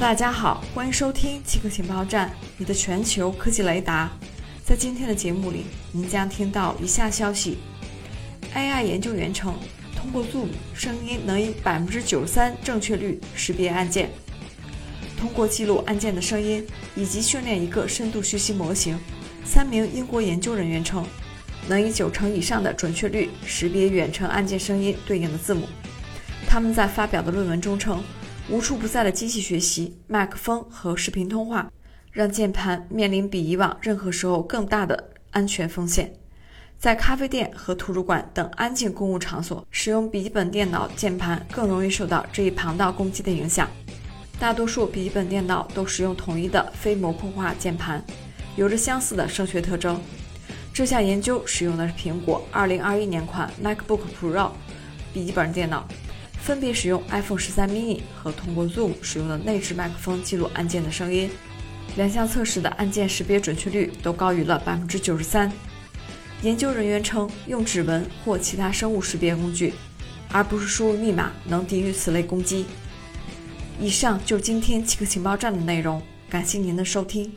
大家好，欢迎收听七个情报站，你的全球科技雷达。在今天的节目里，您将听到以下消息：AI 研究员称，通过 Zoom 声音能以百分之九十三正确率识别按键。通过记录按键的声音以及训练一个深度学习模型，三名英国研究人员称，能以九成以上的准确率识别远程按键声音对应的字母。他们在发表的论文中称，无处不在的机器学习、麦克风和视频通话，让键盘面临比以往任何时候更大的安全风险。在咖啡店和图书馆等安静公共场所，使用笔记本电脑键盘更容易受到这一庞大攻击的影响。大多数笔记本电脑都使用统一的非模块化键盘，有着相似的声学特征。这项研究使用的是苹果2021年款 MacBook Pro 笔记本电脑，分别使用 iPhone 13 mini 和通过 Zoom 使用的内置麦克风记录按键的声音。两项测试的按键识别准确率都高于了百分之九十三。研究人员称，用指纹或其他生物识别工具，而不是输入密码，能抵御此类攻击。以上就是今天七个情报站的内容，感谢您的收听。